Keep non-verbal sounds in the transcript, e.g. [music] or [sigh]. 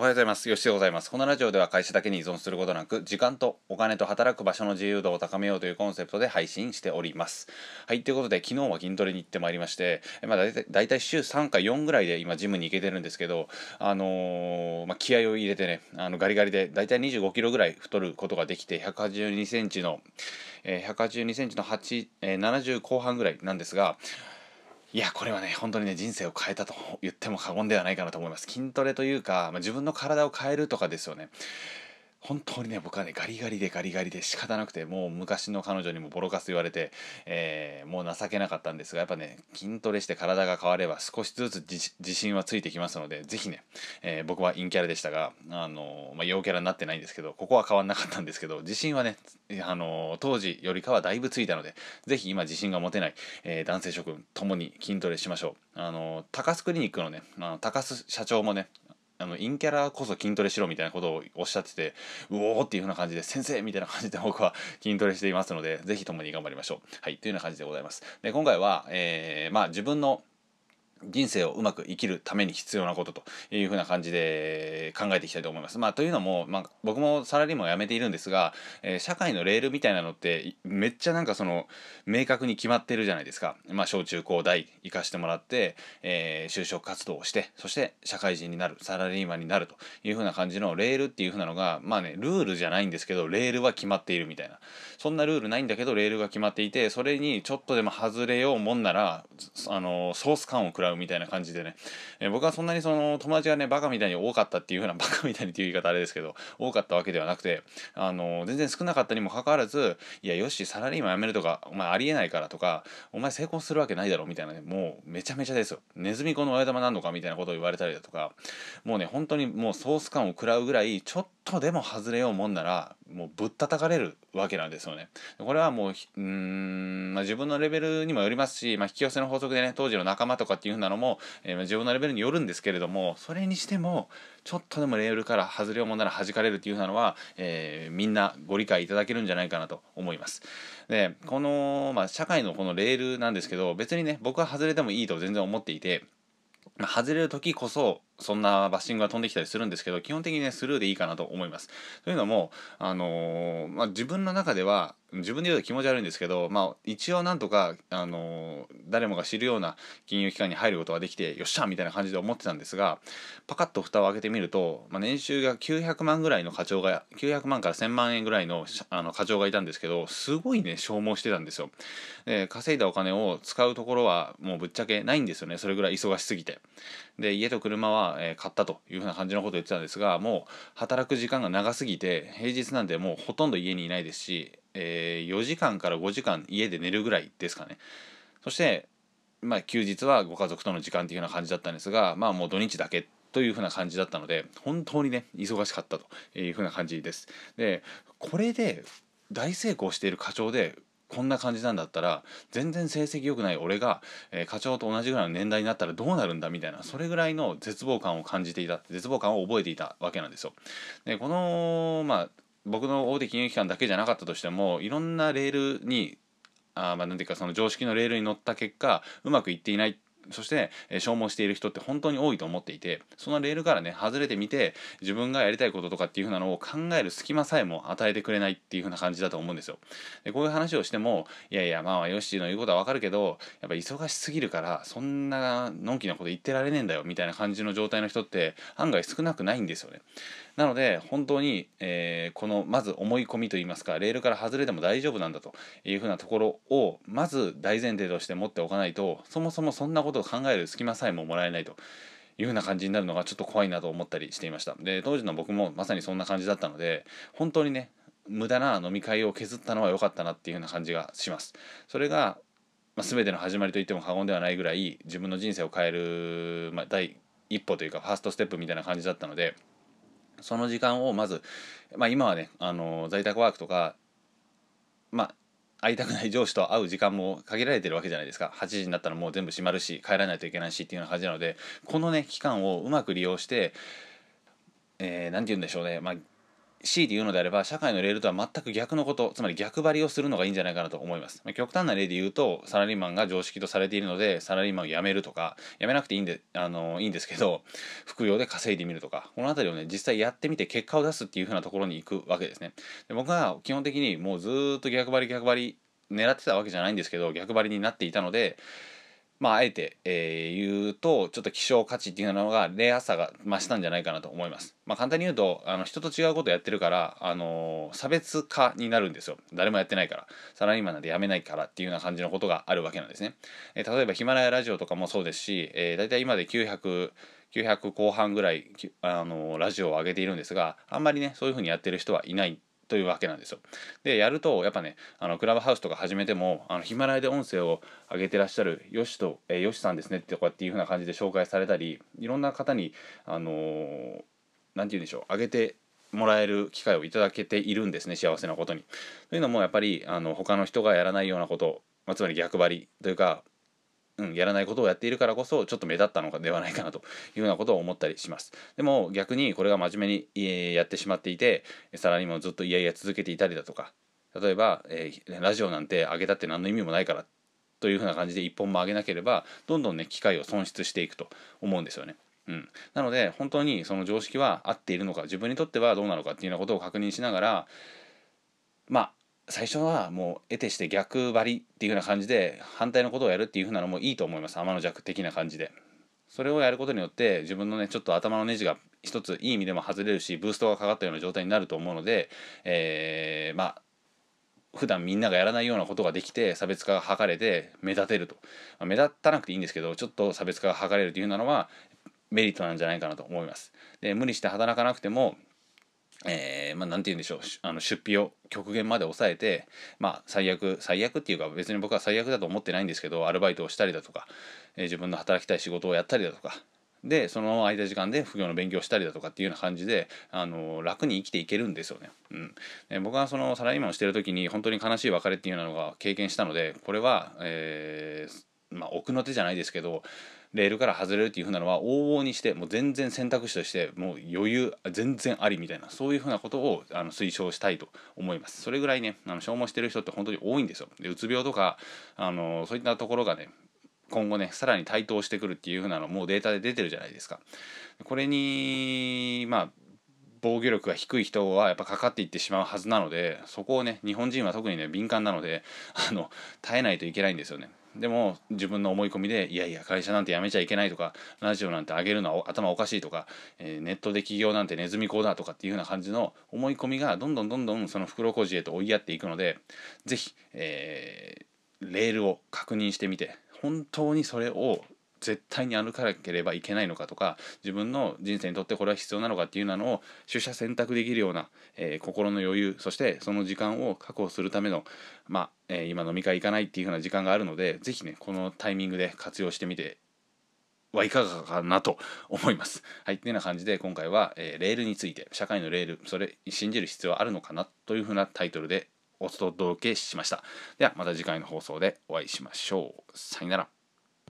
おはようございます。吉でございます。このラジオでは会社だけに依存することなく、時間とお金と働く場所の自由度を高めようというコンセプトで配信しております。はい、ということで、昨日は筋トレに行ってまいりまして、まあ、だいたいだいたい週3か4ぐらいで今ジムに行けてるんですけど、あのー、まあ、気合を入れてね、あのガリガリでだいたい25キロぐらい太ることができて、182センチの、えー、182センチの8、えー、70後半ぐらいなんですが、いやこれはね本当にね人生を変えたと言っても過言ではないかなと思います。筋トレというか、まあ、自分の体を変えるとかですよね。本当にね僕はねガリガリでガリガリで仕方なくてもう昔の彼女にもボロカス言われて、えー、もう情けなかったんですがやっぱね筋トレして体が変われば少しずつ自信はついてきますので是非ね、えー、僕は陰キャラでしたがあの、まあ、陽キャラになってないんですけどここは変わんなかったんですけど自信はねあの当時よりかはだいぶついたので是非今自信が持てない、えー、男性諸君ともに筋トレしましょう。あの高須クリニックのねあの高須社長もねあの陰キャラこそ筋トレしろみたいなことをおっしゃっててうおーっていう風な感じで先生みたいな感じで僕は筋トレしていますのでぜひともに頑張りましょう。はいというような感じでございます。で今回は、えー、まあ自分の人生をうまく生きるために必要なことというふうな感じで考えていきたいと思います。まあ、というのも、まあ、僕もサラリーマンを辞めているんですが、えー、社会のレールみたいなのってめっちゃなんかその明確に決まってるじゃないですか。まあ、小中高大行かしてもらって、えー、就職活動をしてそして社会人になるサラリーマンになるというふうな感じのレールっていうふうなのがまあねルールじゃないんですけどレールは決まっているみたいなそんなルールないんだけどレールが決まっていてそれにちょっとでも外れようもんならあのソース感を食らううみたいな感じでね、えー、僕はそんなにその友達がねバカみたいに多かったっていうふうな [laughs] バカみたいにっていう言い方あれですけど多かったわけではなくてあの全然少なかったにもかかわらずいやよしサラリーマン辞めるとかお前ありえないからとかお前成功するわけないだろみたいなねもうめちゃめちゃですよ。ネズミ子の親玉なんのかみたいなことを言われたりだとかもうね本当にもうソース感を食らうぐらいちょっととでも外れようもんならもうぶったたかれるわけなんですよね。これはもううん、まあ、自分のレベルにもよりますし、まあ、引き寄せの法則でね当時の仲間とかっていう風なのも、えー、自分のレベルによるんですけれどもそれにしてもちょっとでもレールから外れようもんなら弾かれるっていうなのは、えー、みんなご理解いただけるんじゃないかなと思います。でこの、まあ、社会のこのレールなんですけど別にね僕は外れてもいいと全然思っていて。外れる時こそそんなバッシングが飛んできたりするんですけど基本的にねスルーでいいかなと思います。というのも、あのー、まあ、自分の中では自分で言うと気持ち悪いんですけど、まあ、一応なんとか、あのー、誰もが知るような金融機関に入ることができてよっしゃみたいな感じで思ってたんですがパカッと蓋を開けてみると、まあ、年収が900万ぐらいの課長が900万から1000万円ぐらいのあの課長がいたんですけどすごいね消耗してたんですよ。で稼いだお金を使うところはもうぶっちゃけないんですよねそれぐらい忙しすぎて。で家と車は、え、買ったというふうな感じのことを言ってたんですがもう働く時間が長すぎて平日なんてもうほとんど家にいないですし、え、4時間から5時間家で寝るぐらいですかね。そしてまあ休日はご家族との時間っていうような感じだったんですがまあもう土日だけというふうな感じだったので本当にね忙しかったというふうな感じです。でこれで大成功している課長でこんな感じなんだったら全然成績良くない俺が、えー、課長と同じぐらいの年代になったらどうなるんだみたいなそれぐらいの絶望感を感じていた絶望感を覚えていたわけなんですよ。でこのまあ僕の大手金融機関だけじゃなかったとしてもいろんなレールにあまあ、なんていうかその常識のレールに乗った結果うまくいっていないそして、え消耗している人って本当に多いと思っていてそのレールからね外れてみて自分がやりたいこととかっていう風なのを考える隙間さえも与えてくれないっていう風な感じだと思うんですよ。でこういう話をしてもいやいやまあヨッシーの言うことはわかるけどやっぱ忙しすぎるからそんなのんきなこと言ってられねえんだよみたいな感じの状態の人って案外少なくないんですよね。なので本当に、えー、このまず思い込みといいますかレールから外れても大丈夫なんだというふうなところをまず大前提として持っておかないとそもそもそんなことことを考える隙間さえももらえないというふうな感じになるのがちょっと怖いなと思ったりしていました。で当時の僕もまさにそんな感じだったので本当にね無駄な飲み会を削ったのは良かったなっていうふうな感じがします。それが、まあ、全ての始まりといっても過言ではないぐらい自分の人生を変える、まあ、第一歩というかファーストステップみたいな感じだったのでその時間をまず、まあ、今はねあの在宅ワークとかまあ会いたくない上司と会う時間も限られてるわけじゃないですか。8時になったらもう全部閉まるし帰らないといけないしっていうような感じなのでこのね期間をうまく利用して何、えー、て言うんでしょうね、まあ、強いて言うのであれば社会のレールとは全く逆のことつまり逆張りをするのがいいんじゃないかなと思います、ま、極端な例で言うとサラリーマンが常識とされているのでサラリーマンを辞めるとか辞めなくていいんであのいいんですけど副業で稼いでみるとかこの辺りをね実際やってみて結果を出すっていう風なところに行くわけですね。で僕は基本的にもうずっと逆張り逆張り狙ってたわけじゃないんですけど逆張りになっていたのでまあ、あえて、えー、言うとちょっと希少価値っていうのがレアさが増したんじゃないかなと思います。まあ、簡単に言うとあの人と違うことやってるから、あのー、差別化になるんですよ誰もやってないからサラリーマンなんでやめないからっていうような感じのことがあるわけなんですね。えー、例えばヒマラヤラジオとかもそうですし、えー、大体今で900 900後半ぐらい、あのー、ラジオを上げているんですがあんまりねそういうふうにやってる人はいないというわけなんですよ。でやるとやっぱねあのクラブハウスとか始めてもあのヒマラヤで音声を上げてらっしゃるよしと、え、よしさんですねってこうやっていう風な感じで紹介されたりいろんな方にあのー、て言うんでしょう上げてもらえる機会をいただけているんですね幸せなことに。というのもやっぱりあの他の人がやらないようなこと、ま、つまり逆張りというかうん、やらないことをやっているからこそちょっと目立ったのではないかなというようなことを思ったりしますでも逆にこれが真面目にやってしまっていてさらにもずっといやいや続けていたりだとか例えば、えー、ラジオなんて上げたって何の意味もないからというふうな感じで一本も上げなければどんどんね機会を損失していくと思うんですよね。うん、なので本当にその常識は合っているのか自分にとってはどうなのかっていうようなことを確認しながらまあ最初はもう得てして逆張りっていう風な感じで反対のことをやるっていう風なのもいいと思います。天の弱的な感じで。それをやることによって自分のねちょっと頭のネジが一ついい意味でも外れるしブーストがかかったような状態になると思うので、えー、まあ普段みんながやらないようなことができて差別化が図れて目立てると、まあ、目立たなくていいんですけどちょっと差別化が図れるというようなのはメリットなんじゃないかなと思います。で無理して働かなくてもえー、まあ、て言うんでしょう。あの出費を極限まで抑えて、まあ、最悪最悪っていうか別に僕は最悪だと思ってないんですけどアルバイトをしたりだとか、えー、自分の働きたい仕事をやったりだとか。でその空いた時間で副業の勉強したりだとかっていうような感じであの楽に生きていけるんですよね。うん、で僕はそのサラリーマンをしてる時に本当に悲しい別れっていうようなのが経験したのでこれは、えー、まあ、奥の手じゃないですけどレールから外れるっていう風なのは往々にしてもう全然選択肢としてもう余裕全然ありみたいなそういう風なことをあの推奨したいと思います。それぐらいねあの消耗してる人って本当に多いんですよ。でうつ病とかあのそういったところがね今後ねさらに台頭してくるっていう風なのもうデータで出てるじゃないですか。これにまあ防御力が低い人はやっぱかかっていってしまうはずなのでそこをね日本人は特にね敏感なので [laughs] あの耐えないといけないんですよね。でも自分の思い込みでいやいや会社なんて辞めちゃいけないとかラジオなんて上げるのは頭おかしいとか、えー、ネットで起業なんてネズミ講だとかっていう風な感じの思い込みがどんどんどんどんその袋小路へと追いやっていくので是非、えー、レールを確認してみて本当にそれを絶対に歩かなければいけないのかとか自分の人生にとってこれは必要なのかっていうのを取捨選択できるような、えー、心の余裕そしてその時間を確保するための、まあえー、今飲み会行かないっていうような時間があるので是非ねこのタイミングで活用してみてはいかがかなと思います。はい。っていうような感じで今回は、えー、レールについて社会のレールそれ信じる必要はあるのかなというふうなタイトルでお届けしました。ではまた次回の放送でお会いしましょう。さよなら。